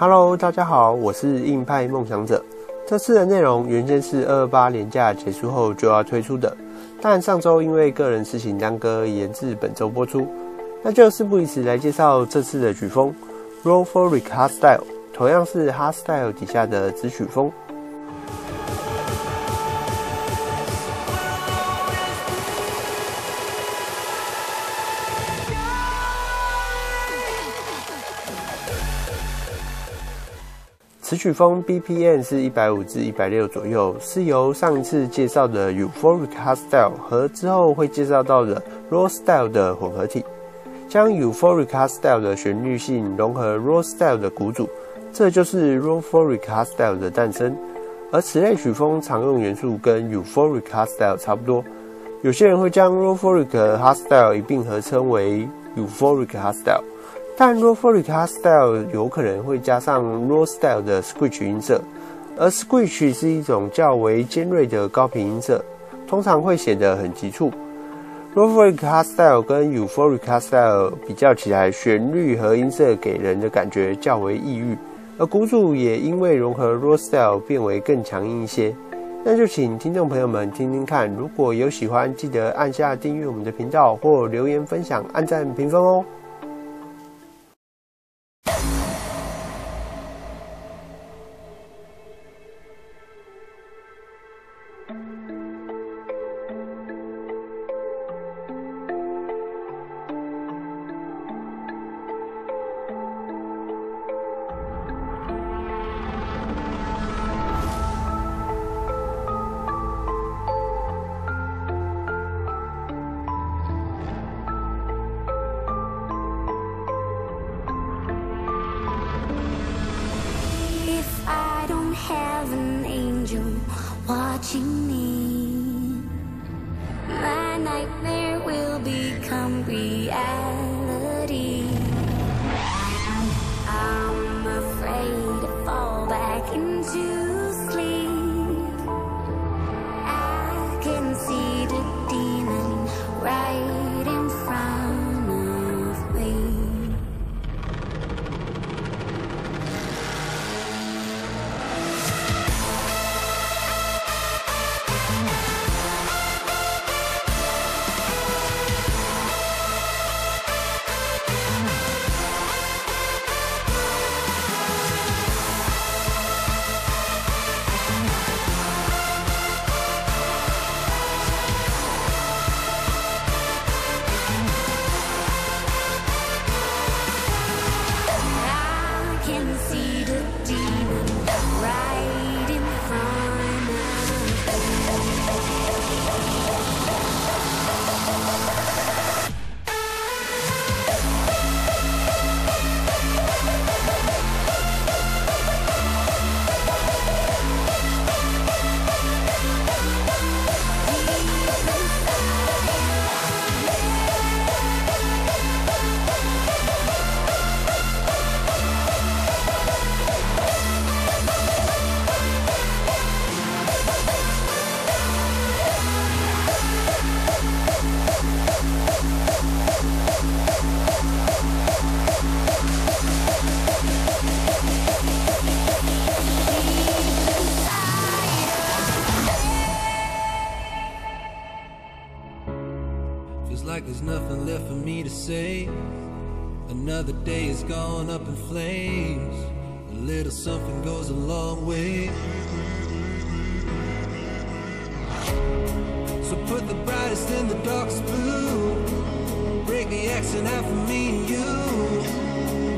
Hello，大家好，我是硬派梦想者。这次的内容原先是二二八年假结束后就要推出的，但上周因为个人事情耽搁，延至本周播出。那就事不宜迟，来介绍这次的曲风 Roll for Rick Hardstyle，同样是 Hardstyle 底下的子曲风。此曲风 BPM 是一百五至一百六左右，是由上一次介绍的 Euphoric Hardstyle 和之后会介绍到的 Raw Style 的混合体，将 Euphoric Hardstyle 的旋律性融合 Raw Style 的鼓组，这就是 Rawforic Hardstyle 的诞生。而此类曲风常用元素跟 Euphoric Hardstyle 差不多，有些人会将 Rawforic Hardstyle 一并合称为 Euphoric Hardstyle。但 Raw Folk Hardstyle 有可能会加上 Raw Style 的 Screech 音色，而 Screech 是一种较为尖锐的高频音色，通常会显得很急促。Raw Folk Hardstyle 跟 Euphorica Style 比较起来，旋律和音色给人的感觉较为抑郁，而鼓组也因为融合 Raw Style 变为更强硬一些。那就请听众朋友们听听看，如果有喜欢，记得按下订阅我们的频道或留言分享、按赞评分哦。Goes a long way. So put the brightest in the darkest blue. Break the accent out for me and you.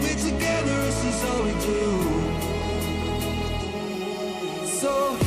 We're together, this is all we do. So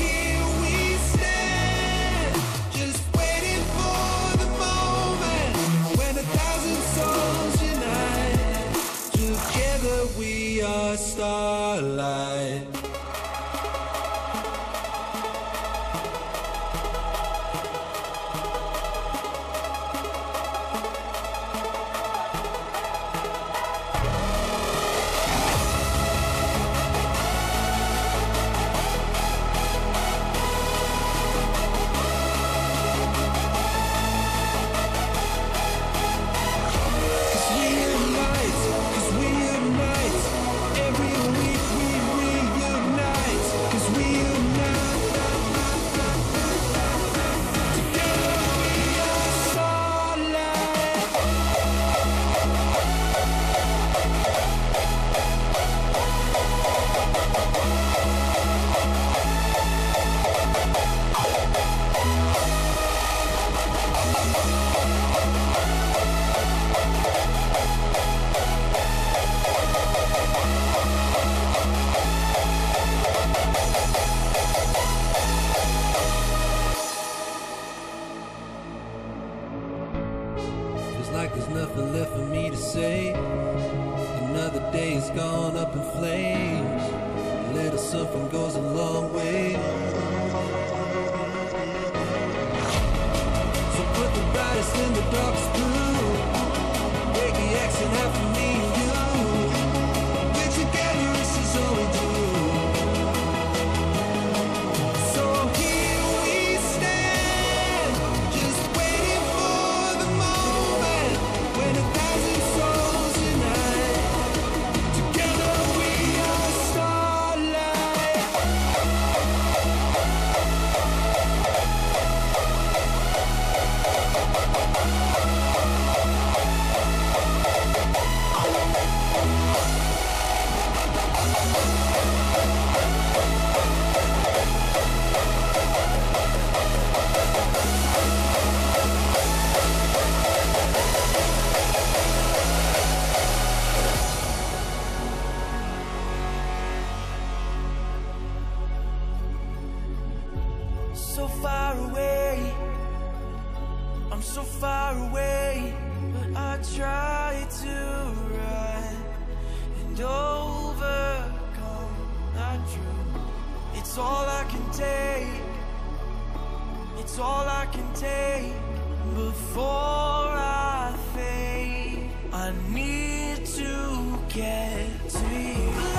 surfing goes a long way. So put the brightest in the darkest blue. Far away, but I try to run and overcome. True. It's all I can take. It's all I can take before I fade. I need to get to you.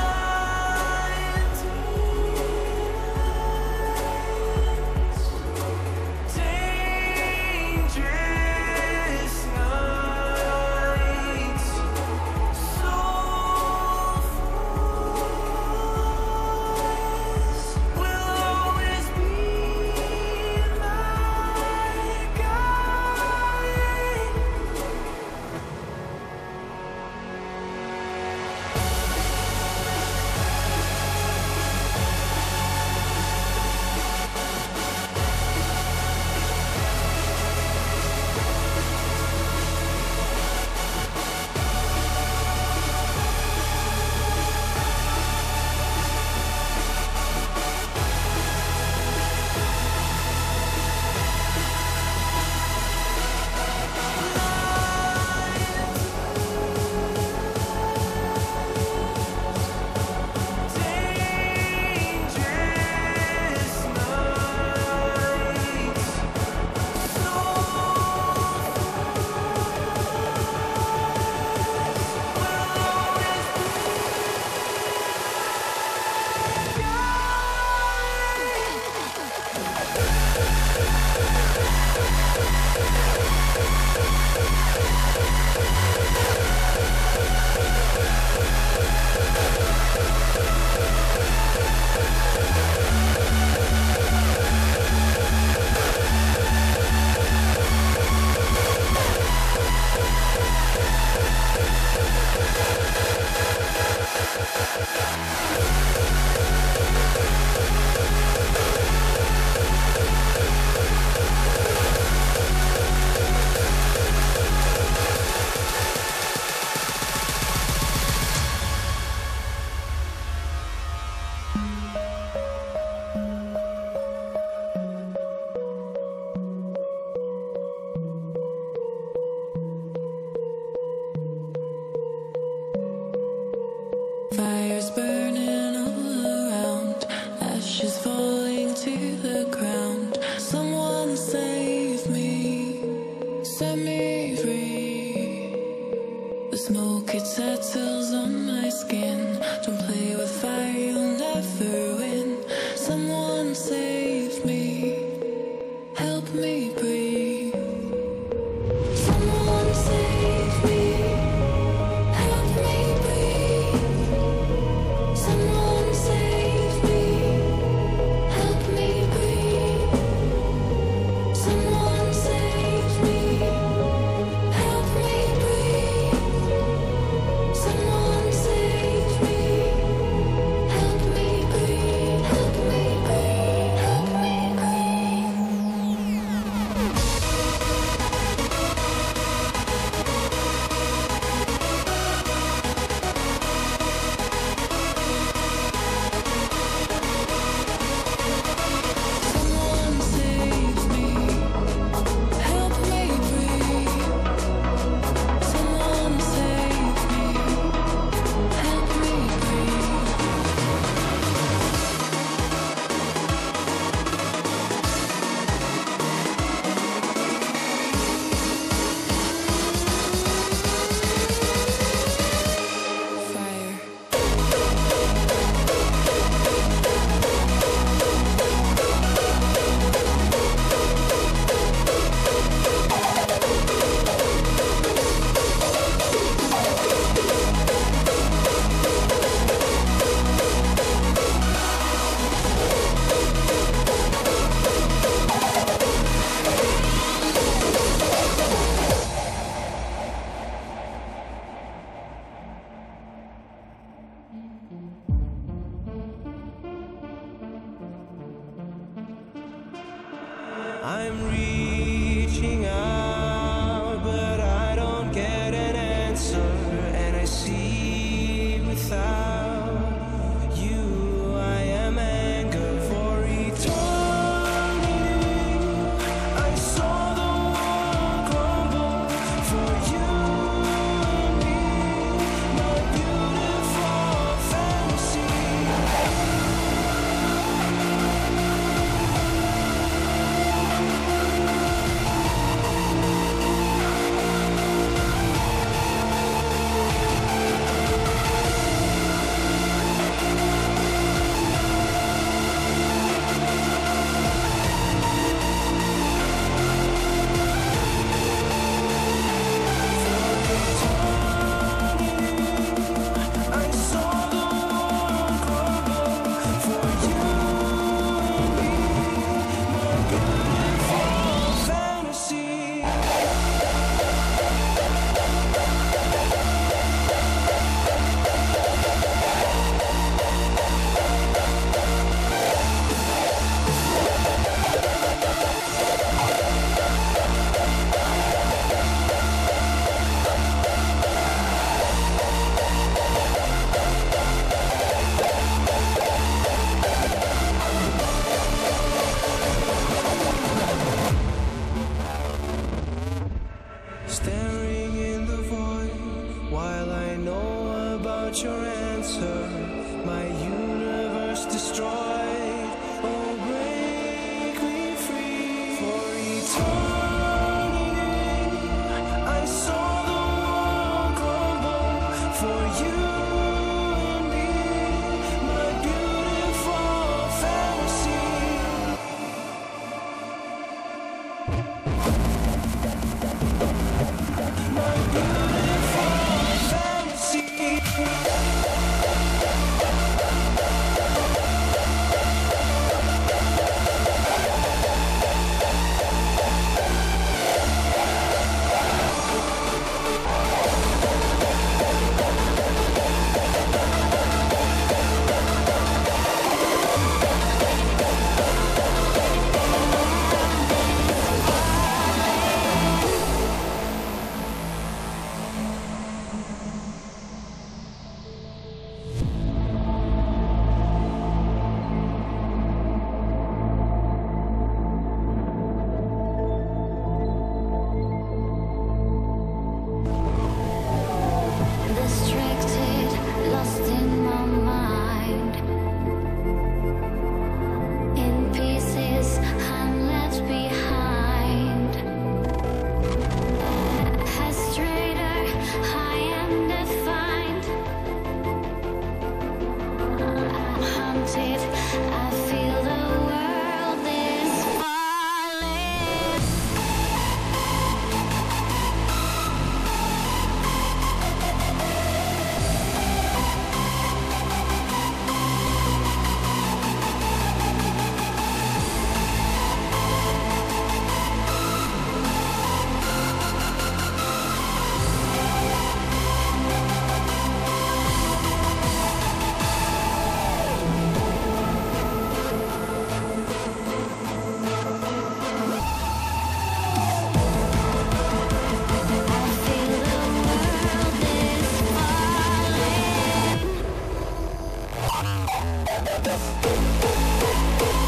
I know about your answer. My universe destroyed. Oh, break me free for eternity. Thank you.